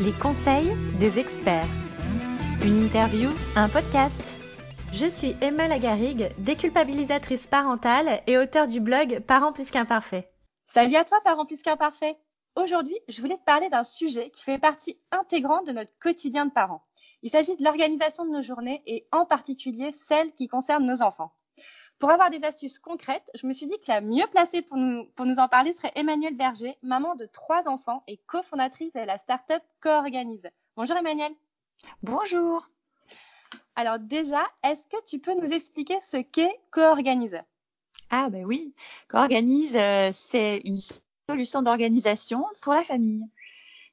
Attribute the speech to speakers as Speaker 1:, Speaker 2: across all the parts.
Speaker 1: Les conseils des experts. Une interview, un podcast. Je suis Emma Lagarigue, déculpabilisatrice parentale et auteure du blog Parents plus qu'imparfaits.
Speaker 2: Salut à toi, Parents plus qu'imparfaits. Aujourd'hui, je voulais te parler d'un sujet qui fait partie intégrante de notre quotidien de parents. Il s'agit de l'organisation de nos journées et en particulier celle qui concerne nos enfants. Pour avoir des astuces concrètes, je me suis dit que la mieux placée pour nous, pour nous en parler serait Emmanuelle Berger, maman de trois enfants et cofondatrice de la start-up Coorganise. Bonjour Emmanuelle.
Speaker 3: Bonjour.
Speaker 2: Alors déjà, est-ce que tu peux nous expliquer ce qu'est Coorganise?
Speaker 3: Ah ben oui, Coorganise, euh, c'est une solution d'organisation pour la famille.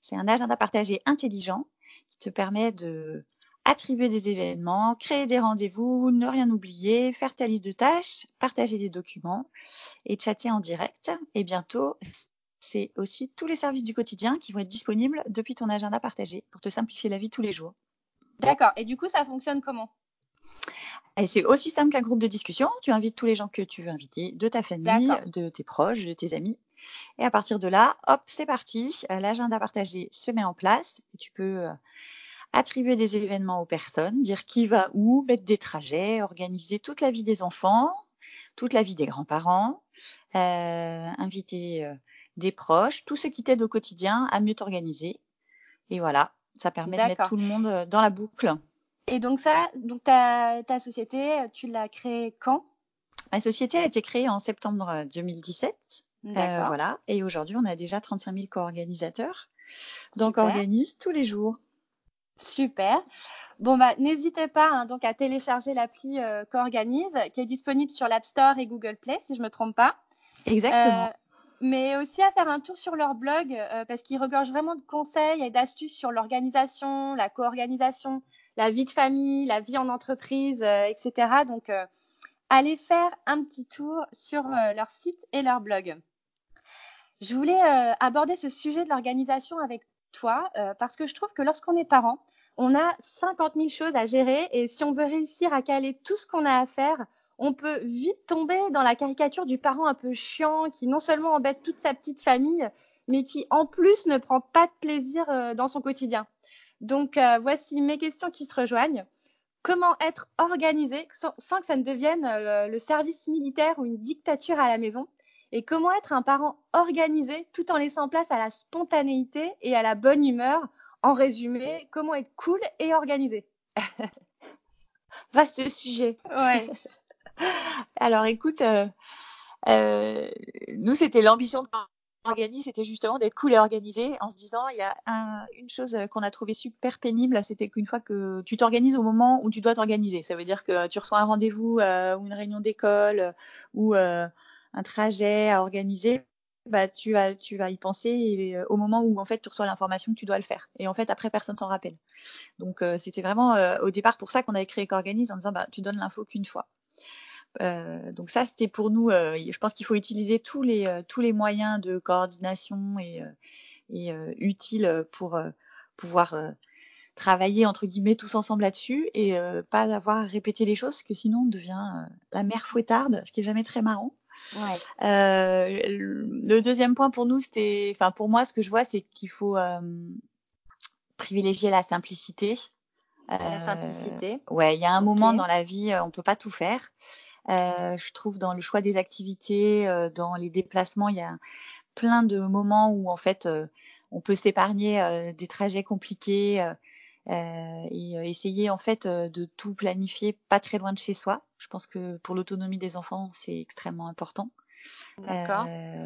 Speaker 3: C'est un agenda partagé intelligent qui te permet de attribuer des événements, créer des rendez-vous, ne rien oublier, faire ta liste de tâches, partager des documents et chatter en direct. Et bientôt, c'est aussi tous les services du quotidien qui vont être disponibles depuis ton agenda partagé pour te simplifier la vie tous les jours.
Speaker 2: D'accord. Et du coup, ça fonctionne comment?
Speaker 3: Et c'est aussi simple qu'un groupe de discussion. Tu invites tous les gens que tu veux inviter, de ta famille, de tes proches, de tes amis. Et à partir de là, hop, c'est parti. L'agenda partagé se met en place. Tu peux euh, attribuer des événements aux personnes, dire qui va où, mettre des trajets, organiser toute la vie des enfants, toute la vie des grands-parents, euh, inviter euh, des proches, tout ce qui t'aide au quotidien à mieux t'organiser. Et voilà, ça permet de mettre tout le monde euh, dans la boucle.
Speaker 2: Et donc ça, donc ta, ta société, tu l'as créée quand?
Speaker 3: Ma société a été créée en septembre 2017. Euh, voilà. Et aujourd'hui, on a déjà 35 000 co-organisateurs. Donc, organise tous les jours.
Speaker 2: Super. Bon, bah, n'hésitez pas hein, donc à télécharger l'appli euh, Coorganise qui est disponible sur l'App Store et Google Play, si je ne me trompe pas.
Speaker 3: Exactement. Euh,
Speaker 2: mais aussi à faire un tour sur leur blog euh, parce qu'ils regorgent vraiment de conseils et d'astuces sur l'organisation, la co-organisation, la vie de famille, la vie en entreprise, etc. Donc, allez faire un petit tour sur leur site et leur blog. Je voulais aborder ce sujet de l'organisation avec toi parce que je trouve que lorsqu'on est parent, on a 50 000 choses à gérer et si on veut réussir à caler tout ce qu'on a à faire, on peut vite tomber dans la caricature du parent un peu chiant qui non seulement embête toute sa petite famille, mais qui en plus ne prend pas de plaisir euh, dans son quotidien. Donc euh, voici mes questions qui se rejoignent. Comment être organisé sans, que ça ne devienne euh, le service militaire ou une dictature à la maison? Et comment être un parent organisé tout en laissant place à la spontanéité et à la bonne humeur en résumé, comment être cool et organisé
Speaker 3: Vaste sujet.
Speaker 2: Ouais.
Speaker 3: Alors écoute, euh, euh, nous c'était l'ambition de l'organisme, c'était justement d'être cool et organisé en se disant il y a une chose qu'on a trouvé super pénible, c'était qu'une fois que tu t'organises au moment où tu dois t'organiser, ça veut dire que tu reçois un rendez-vous euh, ou une réunion d'école ou un trajet à organiser, bah tu vas tu vas y penser euh, au moment où en fait tu reçois l'information que tu dois le faire. Et en fait après personne s'en rappelle. Donc euh, c'était vraiment euh, au départ pour ça qu'on avait créé Qu'organise en disant bah tu donnes l'info qu'une fois. Donc ça c'était pour nous je pense qu'il faut utiliser tous les tous les moyens de coordination et, et utiles pour pouvoir travailler entre guillemets tous ensemble là-dessus et pas avoir à répéter les choses que sinon on devient la mère fouettarde ce qui est jamais très marrant euh, le deuxième point pour nous, c'était, enfin pour moi, ce que je vois, c'est qu'il faut euh, privilégier la simplicité.
Speaker 2: la simplicité.
Speaker 3: Euh, ouais, il y a un moment dans la vie, on peut pas tout faire. je trouve dans le choix des activités, dans les déplacements, il y a plein de moments où en fait on peut s'épargner des trajets compliqués et essayer en fait de tout planifier pas très loin de chez soi. Je pense que pour l'autonomie des enfants, c'est extrêmement important.
Speaker 2: D'accord.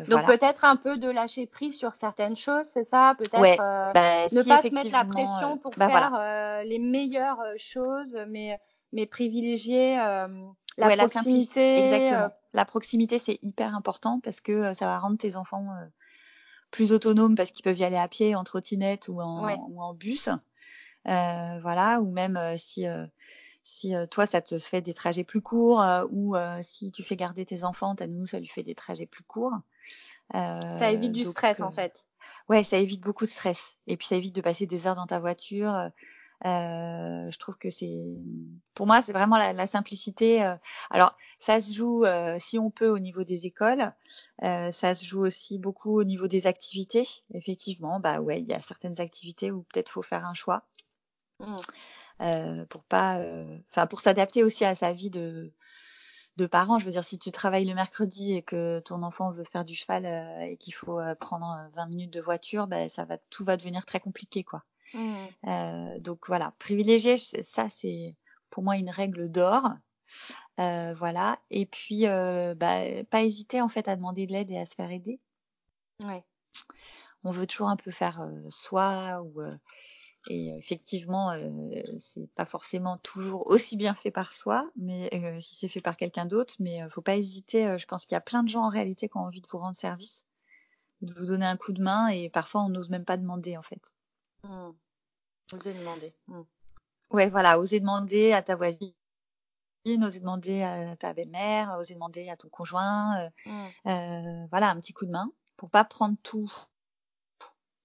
Speaker 2: Donc peut-être un peu de lâcher prise sur certaines choses, c'est ça? Peut-être bah, ne pas se mettre la pression pour bah, faire les meilleures choses, mais mais privilégier la proximité.
Speaker 3: exactement. La proximité, c'est hyper important parce que ça va rendre tes enfants plus autonomes parce qu'ils peuvent y aller à pied, en trottinette ou en, ou en bus. Euh, voilà, ou même euh, si euh, si toi ça te fait des trajets plus courts ou si tu fais garder tes enfants, à nous ça lui fait des trajets plus courts.
Speaker 2: ça évite du stress en fait.
Speaker 3: Ouais, ça évite beaucoup de stress et puis ça évite de passer des heures dans ta voiture Euh, je trouve que c'est, pour moi, c'est vraiment la, la simplicité. euh. Alors, ça se joue, euh, si on peut, au niveau des écoles. Euh, ça se joue aussi beaucoup au niveau des activités. Effectivement, bah ouais, il y a certaines activités où peut-être faut faire un choix
Speaker 2: Mm.
Speaker 3: Euh, pour pas, euh, enfin, pour s'adapter aussi à sa vie de de parents. Je veux dire, si tu travailles le mercredi et que ton enfant veut faire du cheval euh, et qu'il faut euh, prendre euh, 20 minutes de voiture, ben ça va, tout va devenir très compliqué, quoi.
Speaker 2: Mm.
Speaker 3: Euh, donc voilà, privilégier, ça c'est pour moi une règle d'or. Euh, voilà. Et puis, euh, bah, pas hésiter en fait à demander de l'aide et à se faire aider.
Speaker 2: Ouais.
Speaker 3: On veut toujours un peu faire soi ou euh, et effectivement, euh, c'est pas forcément toujours aussi bien fait par soi, mais euh, si c'est fait par quelqu'un d'autre, mais euh, faut pas hésiter. euh, je pense qu'il y a plein de gens en réalité qui ont envie de vous rendre service, de vous donner un coup de main, et parfois on n'ose même pas demander en fait.
Speaker 2: Mm. Osez demander. Mm.
Speaker 3: Ouais, voilà, oser demander à ta voisine, oser demander à ta belle-mère, oser demander à ton conjoint, euh,
Speaker 2: Mm.
Speaker 3: euh, voilà, un petit coup de main pour pas prendre tout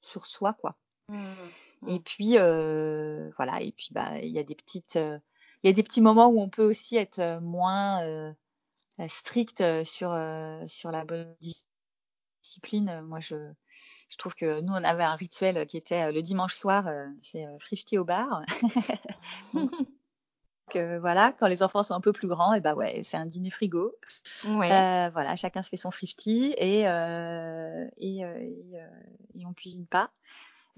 Speaker 3: sur soi, quoi.
Speaker 2: Mm.
Speaker 3: Et
Speaker 2: Mm.
Speaker 3: puis euh, voilà, et puis bah il y a des petites, il y a des petits moments où on peut aussi être moins euh, strict sur euh, sur la bonne dis- discipline. Moi, je je trouve que nous on avait un rituel qui était le dimanche soir, c'est frichti au bar. Euh, voilà, quand les enfants sont un peu plus grands, et bah ouais, c'est un dîner frigo.
Speaker 2: Ouais.
Speaker 3: Euh, voilà, chacun se fait son frichti et euh, et, euh, et, euh, et on cuisine pas.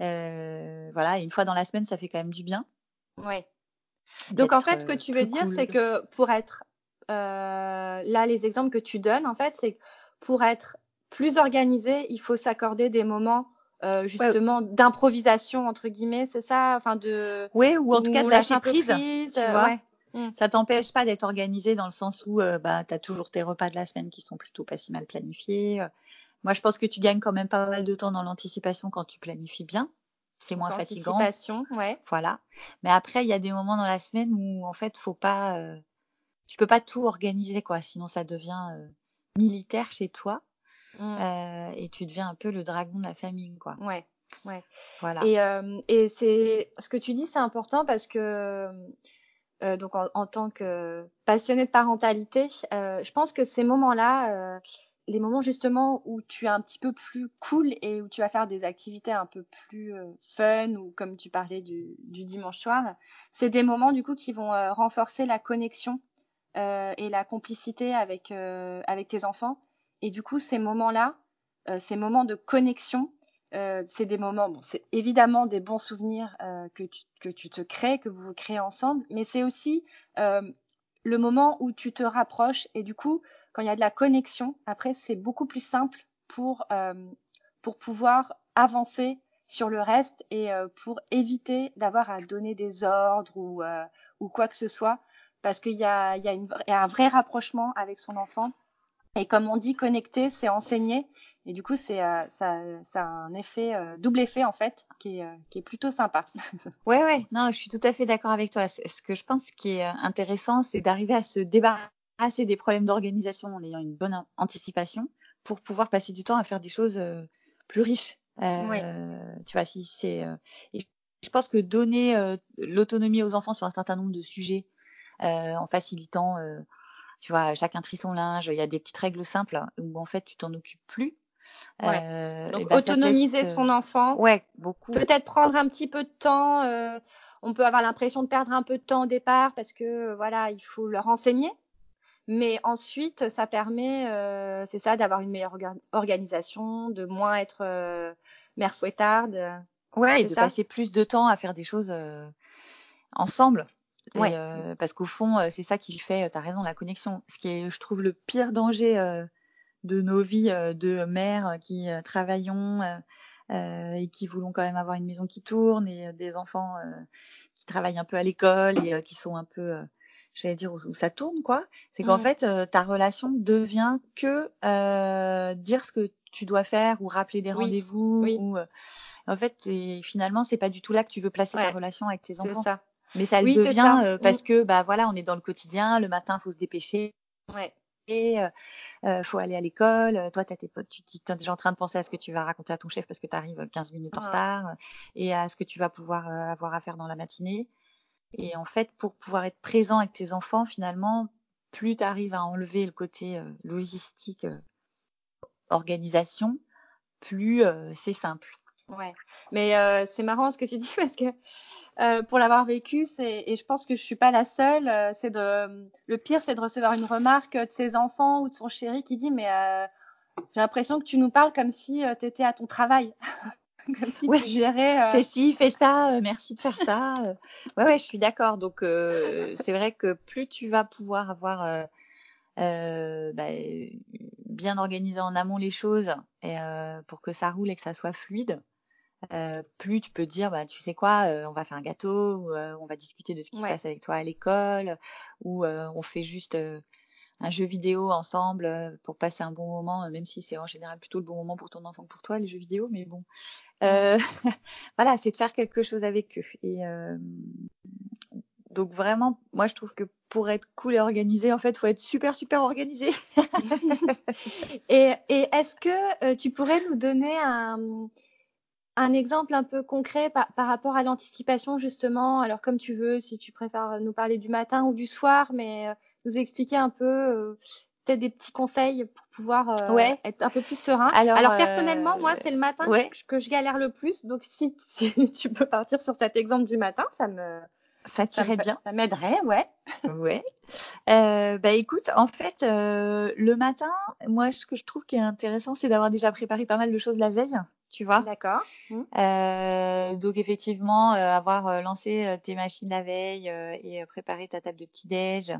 Speaker 3: Euh, voilà, et une fois dans la semaine, ça fait quand même du bien.
Speaker 2: Ouais. Donc en fait, ce que
Speaker 3: euh,
Speaker 2: tu veux dire,
Speaker 3: cool.
Speaker 2: c'est que pour être euh, là, les exemples que tu donnes, en fait, c'est que pour être plus organisé, il faut s'accorder des moments euh, justement d'improvisation entre guillemets, c'est ça, enfin de
Speaker 3: Ouais, ou en tout cas de
Speaker 2: lâche
Speaker 3: lâcher prise,
Speaker 2: prise,
Speaker 3: tu
Speaker 2: euh,
Speaker 3: vois?
Speaker 2: ouais. Mm.
Speaker 3: Ça t'empêche pas d'être organisé dans le sens où euh, bah, tu as toujours tes repas de la semaine qui sont plutôt pas si mal planifiés. Moi, je pense que tu gagnes quand même pas mal de temps dans l'anticipation quand tu planifies bien. C'est moins fatigant.
Speaker 2: anticipation, ouais.
Speaker 3: Voilà. Mais après, il y a des moments dans la semaine où, en fait, faut pas, euh, tu peux pas tout organiser, quoi. Sinon, ça devient euh, militaire chez toi.
Speaker 2: Mm.
Speaker 3: Euh, et tu deviens un peu le dragon de la famille, quoi.
Speaker 2: Ouais, ouais.
Speaker 3: Voilà.
Speaker 2: Et, euh, et c'est ce que tu dis, c'est important parce que euh, donc en, en tant que passionné de parentalité, euh, je pense que ces moments-là, euh, les moments justement où tu es un petit peu plus cool et où tu vas faire des activités un peu plus euh, fun ou comme tu parlais du, dimanche soir, c'est des moments du coup qui vont euh, renforcer la connexion euh, et la complicité avec avec tes enfants. Et du coup, ces moments-là, ces moments de connexion, c'est des moments, bon, c'est évidemment des bons souvenirs que, tu, que tu te crées, que vous vous créez ensemble, mais c'est aussi le moment où tu te rapproches et du coup, quand il y a de la connexion, après, c'est beaucoup plus simple pour, euh, pour pouvoir avancer sur le reste et euh, pour éviter d'avoir à donner des ordres ou, euh, ou quoi que ce soit, parce qu'il y a, il y, a y a un vrai rapprochement avec son enfant. Et comme on dit, connecter, c'est enseigner. Et du coup, c'est euh, ça, ça a un effet, euh, double effet en fait, qui est, euh, qui est plutôt sympa.
Speaker 3: Ouais, ouais, non, je suis tout à fait d'accord avec toi. Ce ce que je pense qui est euh, intéressant, c'est d'arriver à se débarrasser des problèmes d'organisation en ayant une bonne an- anticipation pour pouvoir passer du temps à faire des choses euh, plus riches. Euh,
Speaker 2: Oui.
Speaker 3: Tu vois, si c'est. euh, je pense que donner euh, l'autonomie aux enfants sur un certain nombre de sujets euh, en facilitant, tu vois, chacun trie son linge, il y a des petites règles simples où en fait tu t'en occupes plus.
Speaker 2: Ouais. Donc
Speaker 3: ben,
Speaker 2: autonomiser son enfant,
Speaker 3: Ouais, beaucoup.
Speaker 2: peut-être prendre un petit peu de temps. on peut avoir l'impression de perdre un peu de temps au départ parce que voilà, il faut leur enseigner. Mais ensuite, ça permet, euh, c'est ça, d'avoir une meilleure orga- organisation, de moins être euh, mère fouettarde.
Speaker 3: Ouais, et de passer plus de temps à faire des choses euh, ensemble.
Speaker 2: Ouais.
Speaker 3: euh, parce qu'au fond, euh, c'est ça qui fait, tu as raison, la connexion. Ce qui est, je trouve, le pire danger euh, de nos vies euh, de mères qui euh, travaillons euh, euh, et qui voulons quand même avoir une maison qui tourne et euh, des enfants euh, qui travaillent un peu à l'école et euh, qui sont un peu, euh, j'allais dire, où, où ça tourne, quoi. C'est qu'en
Speaker 2: Mm.
Speaker 3: fait, euh, ta relation devient que euh, dire ce que tu dois faire ou rappeler des
Speaker 2: Oui,
Speaker 3: rendez-vous
Speaker 2: oui.
Speaker 3: ou euh, en fait, et finalement, c'est pas du tout là que tu veux placer ta relation avec tes enfants.
Speaker 2: ça.
Speaker 3: Mais ça le
Speaker 2: Oui,
Speaker 3: devient
Speaker 2: ça.
Speaker 3: euh,
Speaker 2: Mm.
Speaker 3: parce que bah voilà, on est dans le quotidien, le matin, faut se dépêcher.
Speaker 2: Ouais.
Speaker 3: il faut aller à l'école. Toi, as tes potes, tu es déjà en train de penser à ce que tu vas raconter à ton chef parce que tu arrives 15 minutes en retard et à ce que tu vas pouvoir avoir à faire dans la matinée. Et en fait, pour pouvoir être présent avec tes enfants, finalement, plus tu arrives à enlever le côté logistique, organisation, plus c'est simple.
Speaker 2: Ouais, mais c'est marrant ce que tu dis parce que pour l'avoir vécu, c'est et je pense que je suis pas la seule. c'est de le pire, c'est de recevoir une remarque de ses enfants ou de son chéri qui dit mais j'ai l'impression que tu nous parles comme si tu étais à ton travail. comme si tu gérais.
Speaker 3: Fais ci, fais ça, merci de faire ça. ouais, ouais, je suis d'accord. Donc c'est vrai que plus tu vas pouvoir avoir bah, bien organisé en amont les choses et, pour que ça roule et que ça soit fluide, euh, plus tu peux dire, bah, tu sais quoi, euh, on va faire un gâteau, ou, euh, on va discuter de ce qui se passe avec toi à l'école, ou on fait juste un jeu vidéo ensemble pour passer un bon moment, même si c'est en général plutôt le bon moment pour ton enfant que pour toi, les jeux vidéo, mais bon. voilà, c'est de faire quelque chose avec eux. Et donc vraiment, moi je trouve que pour être cool et organisé, en fait, faut être super super organisé.
Speaker 2: et, et est-ce que tu pourrais nous donner un un exemple un peu concret par, rapport à l'anticipation justement Alors comme tu veux, si tu préfères nous parler du matin ou du soir, mais euh, nous expliquer un peu euh, peut-être des petits conseils pour pouvoir euh, être un peu plus serein. Alors, personnellement, moi c'est le matin que, je galère le plus, donc si, tu peux partir sur cet exemple du matin, ça me
Speaker 3: ça tirait bien.
Speaker 2: Ça m'aiderait, ouais.
Speaker 3: ouais. bah écoute, en fait, le matin, moi, ce que je trouve qui est intéressant, c'est d'avoir déjà préparé pas mal de choses la veille tu vois.
Speaker 2: D'accord. Mmh.
Speaker 3: Euh, donc effectivement, euh, avoir euh, lancé tes machines la veille et préparé ta table de petit déj.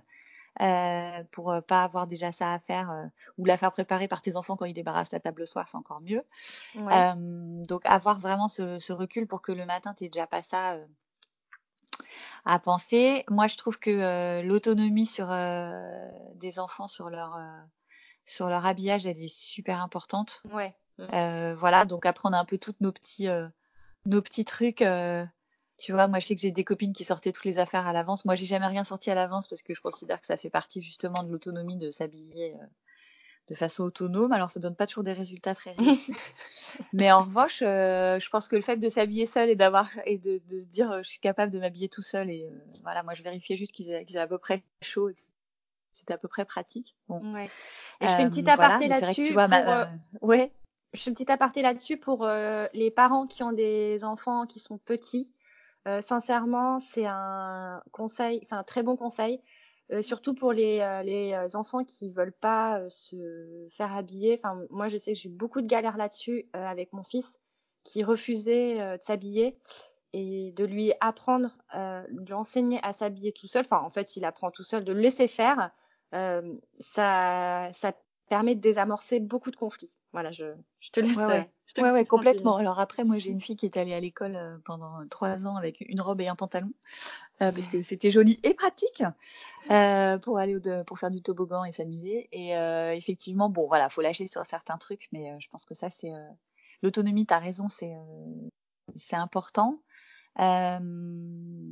Speaker 3: pour pas avoir déjà ça à faire ou la faire préparer par tes enfants quand ils débarrassent la table le soir, c'est encore mieux. donc avoir vraiment ce, recul pour que le matin tu déjà pas ça à penser. Moi, je trouve que l'autonomie sur des enfants sur leur sur leur habillage, elle est super importante.
Speaker 2: Ouais.
Speaker 3: Mmh. Euh, voilà, donc apprendre un peu toutes nos petits, euh, nos petits trucs. Euh, tu vois, moi je sais que j'ai des copines qui sortaient toutes les affaires à l'avance. Moi j'ai jamais rien sorti à l'avance parce que je considère que ça fait partie justement de l'autonomie de s'habiller de façon autonome. Alors ça donne pas toujours des résultats très réussis. Mais en revanche, je pense que le fait de s'habiller seul et d'avoir et de, de se dire je suis capable de m'habiller tout seul et voilà, moi je vérifiais juste qu'ils avaient, à peu près chaud. C'était à peu près pratique.
Speaker 2: Bon. Ouais. Et je fais une petite aparté là-dessus.
Speaker 3: Pour... ouais
Speaker 2: je fais une petite aparté là-dessus pour euh, les parents qui ont des enfants qui sont petits. Euh, sincèrement, c'est un conseil, c'est un très bon conseil, euh, surtout pour les, les enfants qui veulent pas se faire habiller. Enfin, moi, je sais que j'ai eu beaucoup de galères là-dessus avec mon fils qui refusait de s'habiller et de lui apprendre, de l'enseigner à s'habiller tout seul. Enfin, en fait, il apprend tout seul, de le laisser faire. ça, ça permet de désamorcer beaucoup de conflits. Voilà, je, je te laisse.
Speaker 3: Ouais,
Speaker 2: ouais.
Speaker 3: ouais, complètement. Alors après, moi, j'ai une fille qui est allée à l'école euh, pendant trois ans avec une robe et un pantalon, euh, parce que c'était joli et pratique euh, pour aller au, pour faire du toboggan et s'amuser. Et euh, effectivement, bon, voilà, faut lâcher sur certains trucs, mais euh, je pense que ça, c'est euh, l'autonomie. T'as raison, c'est c'est important. Euh,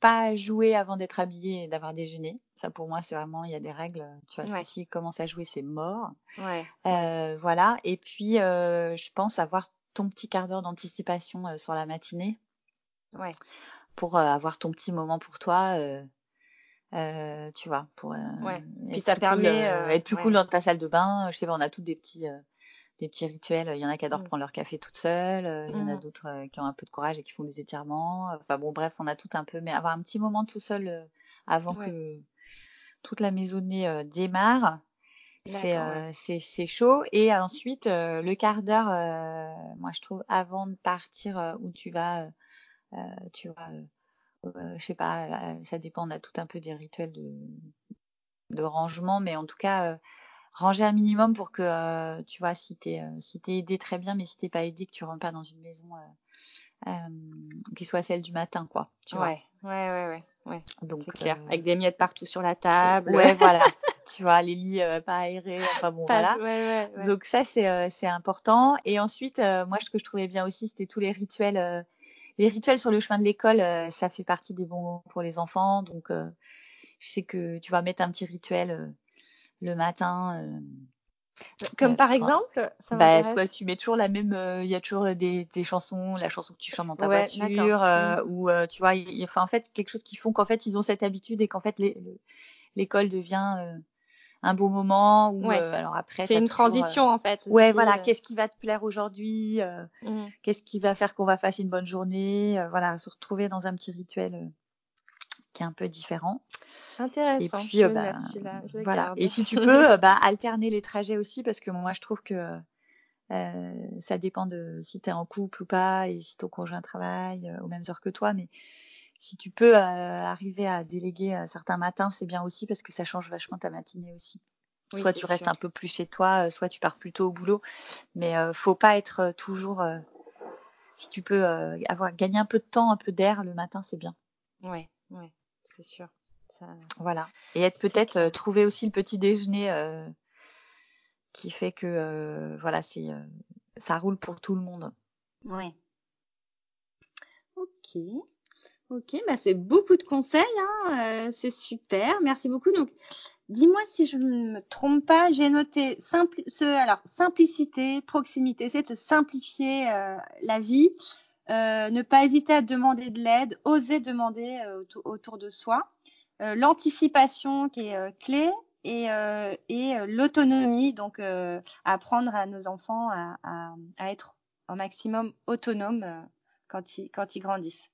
Speaker 3: pas jouer avant d'être habillé et d'avoir déjeuné. Ça, pour moi, c'est vraiment, il y a des règles. Tu vois, si commence à jouer, c'est mort.
Speaker 2: Ouais.
Speaker 3: Euh, voilà. Et puis, euh, je pense avoir ton petit quart d'heure d'anticipation euh, sur la matinée.
Speaker 2: Ouais.
Speaker 3: Pour euh, avoir ton petit moment pour toi. Euh, tu vois, pour
Speaker 2: ouais. Puis ça permet
Speaker 3: être plus cool dans ta salle de bain. Je sais pas, on a tous des petits des petits rituels. Il y en a qui adorent mmh. prendre leur café toute seule. Euh, il y en a mmh. d'autres euh, qui ont un peu de courage et qui font des étirements. Enfin bon, bref, on a tout un peu. Mais avoir un petit moment tout seul euh, avant que toute la maisonnée démarre, c'est c'est chaud. Et ensuite, le quart d'heure, moi je trouve, avant de partir où tu vas, tu vas, je sais pas, ça dépend. On a tout un peu des rituels de de rangement, mais en tout cas ranger un minimum pour que euh, tu vois si t'es euh, si t'es aidé très bien mais si t'es pas aidé que tu rentres pas dans une maison euh, qui soit celle du matin quoi tu
Speaker 2: ouais, vois. Ouais ouais ouais ouais donc clair. avec des miettes partout sur la table.
Speaker 3: ouais voilà. Tu vois les lits pas aérés enfin bon voilà. ouais, ouais, donc ça c'est c'est important. Et ensuite moi ce que je trouvais bien aussi c'était tous les rituels les rituels sur le chemin de l'école ça fait partie des bons pour les enfants. Donc je sais que tu vas mettre un petit rituel le matin.
Speaker 2: Comme par exemple, ça
Speaker 3: bah, soit tu mets toujours la même, il y a toujours des, des, chansons, la chanson que tu chantes dans ta voiture, mmh. ou tu vois, il, enfin, en fait quelque chose qui font qu'en fait ils ont cette habitude et qu'en fait l'école devient un beau moment ou alors après
Speaker 2: c'est une transition en fait
Speaker 3: ouais voilà qu'est-ce qui va te plaire aujourd'hui mmh. qu'est-ce qui va faire qu'on va passer une bonne journée voilà se retrouver dans un petit rituel qui est un peu différent
Speaker 2: intéressant
Speaker 3: et puis bah, voilà et si tu peux bah, alterner les trajets aussi parce que moi je trouve que euh, ça dépend de si tu es en couple ou pas et si ton conjoint travaille aux mêmes heures que toi mais si tu peux euh, arriver à déléguer euh, certains matins, c'est bien aussi parce que ça change vachement ta matinée aussi. soit tu restes un peu plus chez toi, euh, soit tu pars plutôt au boulot. Mais euh, faut pas être toujours. si tu peux avoir gagner un peu de temps, un peu d'air le matin, c'est bien.
Speaker 2: Ouais, ouais, c'est sûr.
Speaker 3: Ça... Voilà. Et être peut-être trouver aussi le petit déjeuner qui fait que voilà, c'est ça roule pour tout le monde.
Speaker 2: Ouais. Ok. Ok, bah c'est beaucoup de conseils, hein, euh, c'est super, merci beaucoup. Donc, dis-moi si je ne me trompe pas, j'ai noté ce, alors simplicité, proximité, c'est de se simplifier euh, la vie, euh, ne pas hésiter à demander de l'aide, oser demander autour de soi, l'anticipation qui est clé et, et l'autonomie, donc apprendre à nos enfants à, à, à, être au maximum autonomes quand ils, quand ils grandissent.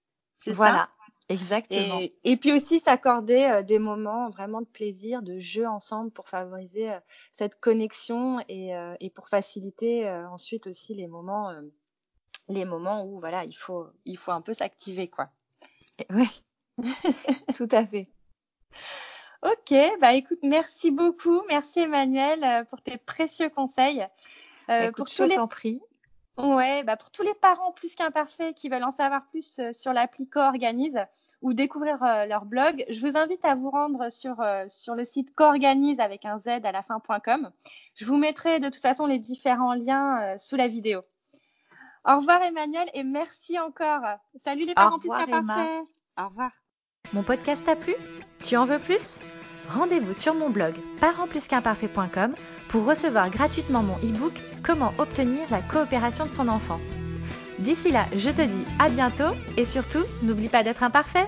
Speaker 3: Voilà, exactement.
Speaker 2: Et, et, puis aussi s'accorder euh, des moments vraiment de plaisir, de jeu ensemble pour favoriser euh, cette connexion et, euh, et pour faciliter ensuite aussi les moments, les moments où voilà, il faut, il faut un peu s'activer quoi.
Speaker 3: Oui, tout à fait.
Speaker 2: Ok, bah écoute, merci beaucoup, merci Emmanuel pour tes précieux conseils.
Speaker 3: Euh, écoute, pour je t'en prie.
Speaker 2: Ouais, bah pour tous les parents plus qu'imparfaits qui veulent en savoir plus euh, sur l'appli Coorganise ou découvrir euh, leur blog, je vous invite à vous rendre sur, euh, sur le site coorganise avec un Z à la fin.com. Je vous mettrai de toute façon les différents liens sous la vidéo. Au revoir Emmanuel et merci encore. Salut les parents plus qu'imparfaits. Au revoir.
Speaker 1: Mon podcast t'a plu? Tu en veux plus? Rendez-vous sur mon blog parentsplusqu'imparfait.com pour recevoir gratuitement mon e-book Comment obtenir la coopération de son enfant. D'ici là, je te dis à bientôt et surtout, n'oublie pas d'être imparfait.